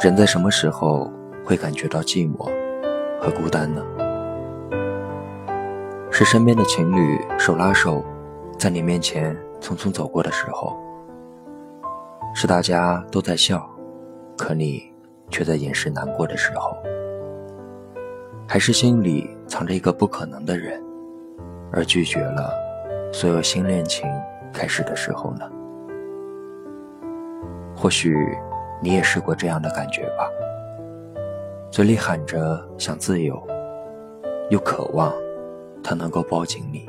人在什么时候会感觉到寂寞和孤单呢？是身边的情侣手拉手，在你面前匆匆走过的时候；是大家都在笑，可你却在掩饰难过的时候；还是心里藏着一个不可能的人，而拒绝了所有新恋情开始的时候呢？或许你也试过这样的感觉吧，嘴里喊着想自由，又渴望。他能够抱紧你，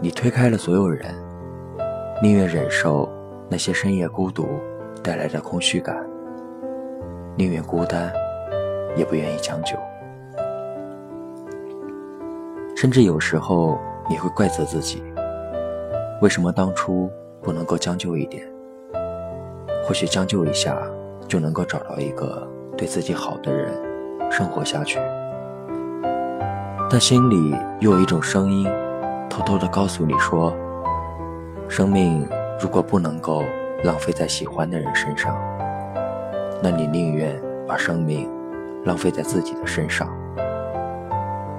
你推开了所有人，宁愿忍受那些深夜孤独带来的空虚感，宁愿孤单，也不愿意将就。甚至有时候你会怪责自己，为什么当初不能够将就一点？或许将就一下，就能够找到一个对自己好的人，生活下去。但心里又有一种声音，偷偷的告诉你说：生命如果不能够浪费在喜欢的人身上，那你宁愿把生命浪费在自己的身上。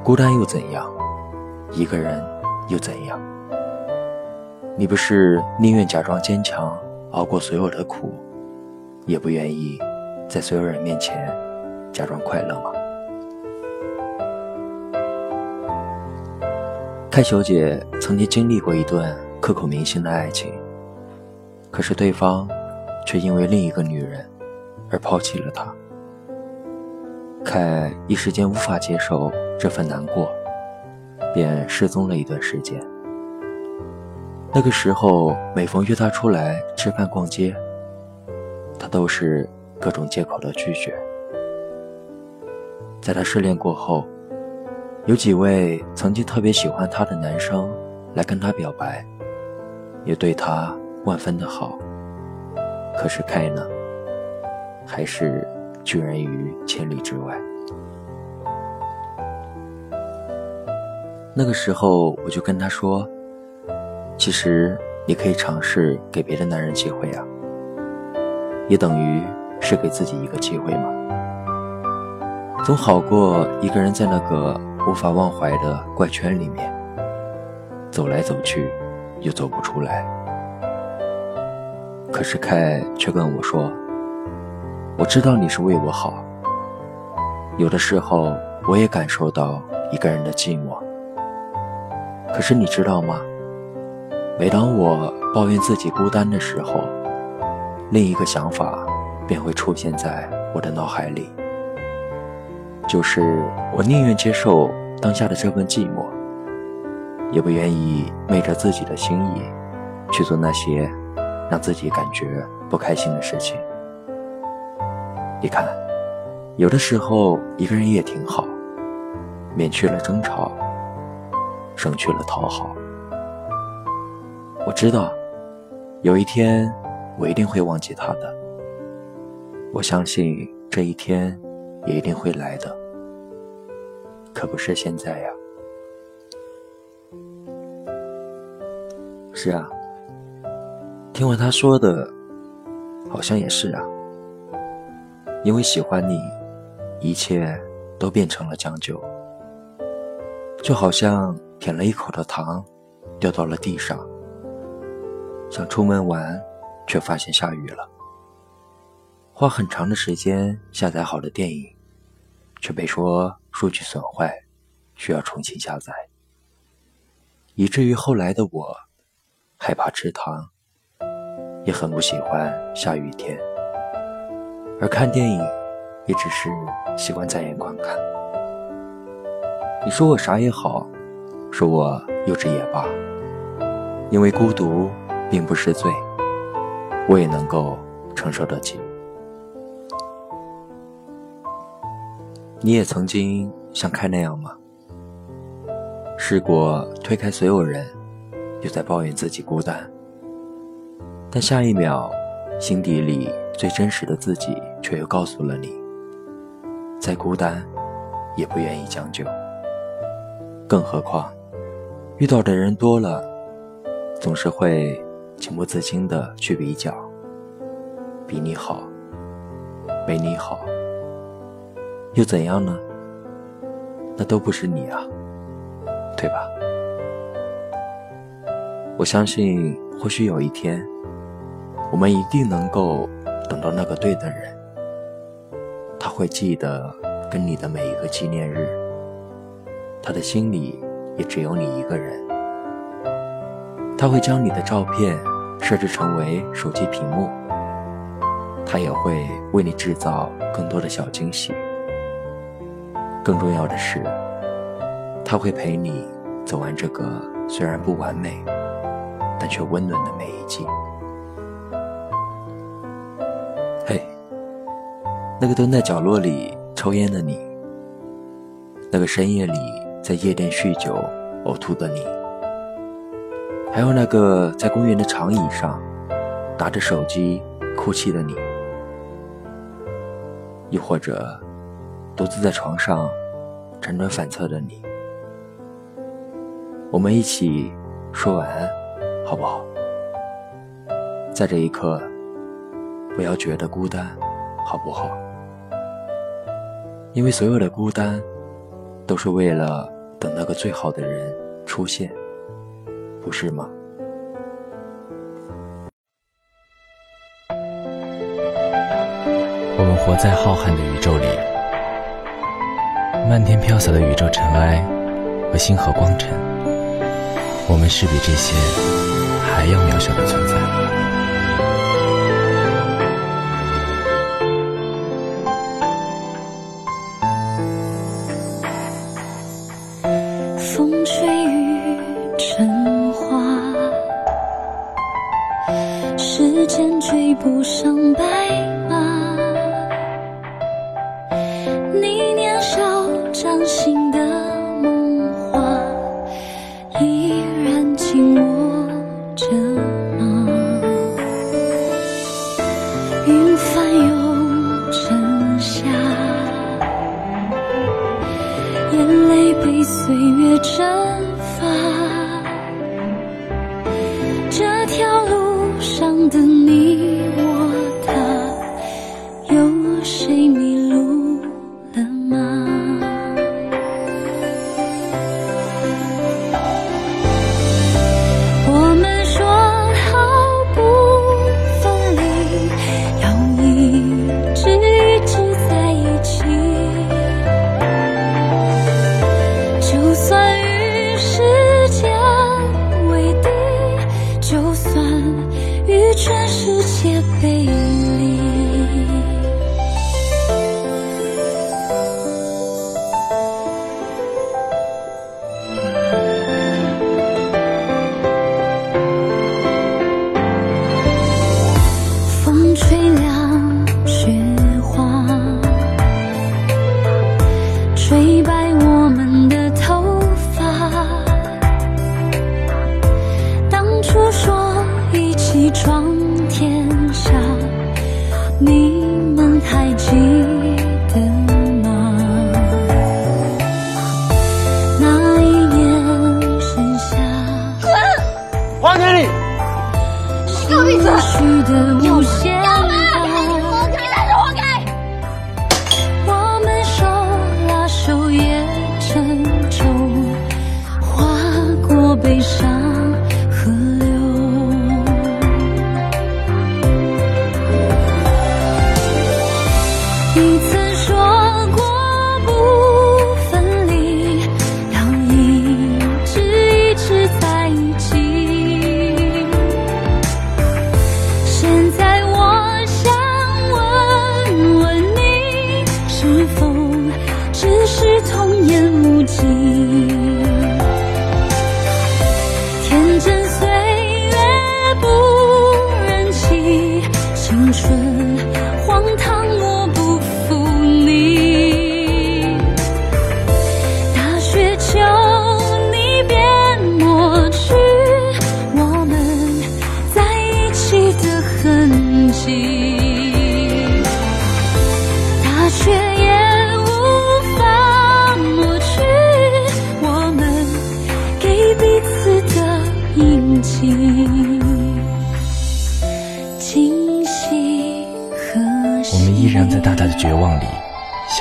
孤单又怎样？一个人又怎样？你不是宁愿假装坚强，熬过所有的苦，也不愿意在所有人面前假装快乐吗？太小姐曾经经历过一段刻骨铭心的爱情，可是对方却因为另一个女人而抛弃了她。凯一时间无法接受这份难过，便失踪了一段时间。那个时候，每逢约她出来吃饭、逛街，她都是各种借口的拒绝。在他失恋过后。有几位曾经特别喜欢他的男生来跟他表白，也对他万分的好。可是开呢，还是拒人于千里之外。那个时候我就跟他说：“其实你可以尝试给别的男人机会啊，也等于是给自己一个机会嘛，总好过一个人在那个。”无法忘怀的怪圈里面，走来走去，又走不出来。可是凯却跟我说：“我知道你是为我好。有的时候，我也感受到一个人的寂寞。可是你知道吗？每当我抱怨自己孤单的时候，另一个想法便会出现在我的脑海里。”就是我宁愿接受当下的这份寂寞，也不愿意昧着自己的心意去做那些让自己感觉不开心的事情。你看，有的时候一个人也挺好，免去了争吵，省去了讨好。我知道，有一天我一定会忘记他的。我相信这一天也一定会来的。可不是现在呀！是啊，听完他说的，好像也是啊。因为喜欢你，一切都变成了将就，就好像舔了一口的糖，掉到了地上。想出门玩，却发现下雨了。花很长的时间下载好的电影，却被说。数据损坏，需要重新下载，以至于后来的我害怕吃糖，也很不喜欢下雨天，而看电影也只是习惯在眼观看。你说我傻也好，说我幼稚也罢，因为孤独并不是罪，我也能够承受得起。你也曾经像开那样吗？试过推开所有人，又在抱怨自己孤单，但下一秒，心底里最真实的自己却又告诉了你：再孤单，也不愿意将就。更何况，遇到的人多了，总是会情不自禁的去比较，比你好，没你好，又怎样呢？那都不是你啊，对吧？我相信，或许有一天，我们一定能够等到那个对的人，他会记得跟你的每一个纪念日，他的心里也只有你一个人，他会将你的照片设置成为手机屏幕，他也会为你制造更多的小惊喜，更重要的是，他会陪你走完这个虽然不完美。但却温暖的每一季。嘿，那个蹲在角落里抽烟的你，那个深夜里在夜店酗酒呕吐的你，还有那个在公园的长椅上拿着手机哭泣的你，又或者独自在床上辗转反侧的你，我们一起说晚安。好不好？在这一刻，不要觉得孤单，好不好？因为所有的孤单，都是为了等那个最好的人出现，不是吗？我们活在浩瀚的宇宙里，漫天飘洒的宇宙尘埃和星河光尘，我们是比这些。还要渺小的存在。时间追不上白风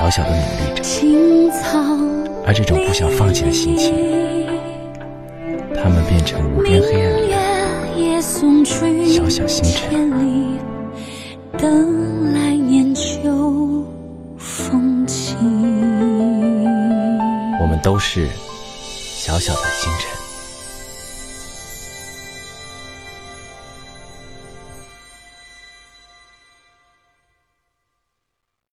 小小的努力着。而这种不想放弃的心情，他们变成无边黑暗里小小星辰。等来年秋风起，我们都是小小的星辰。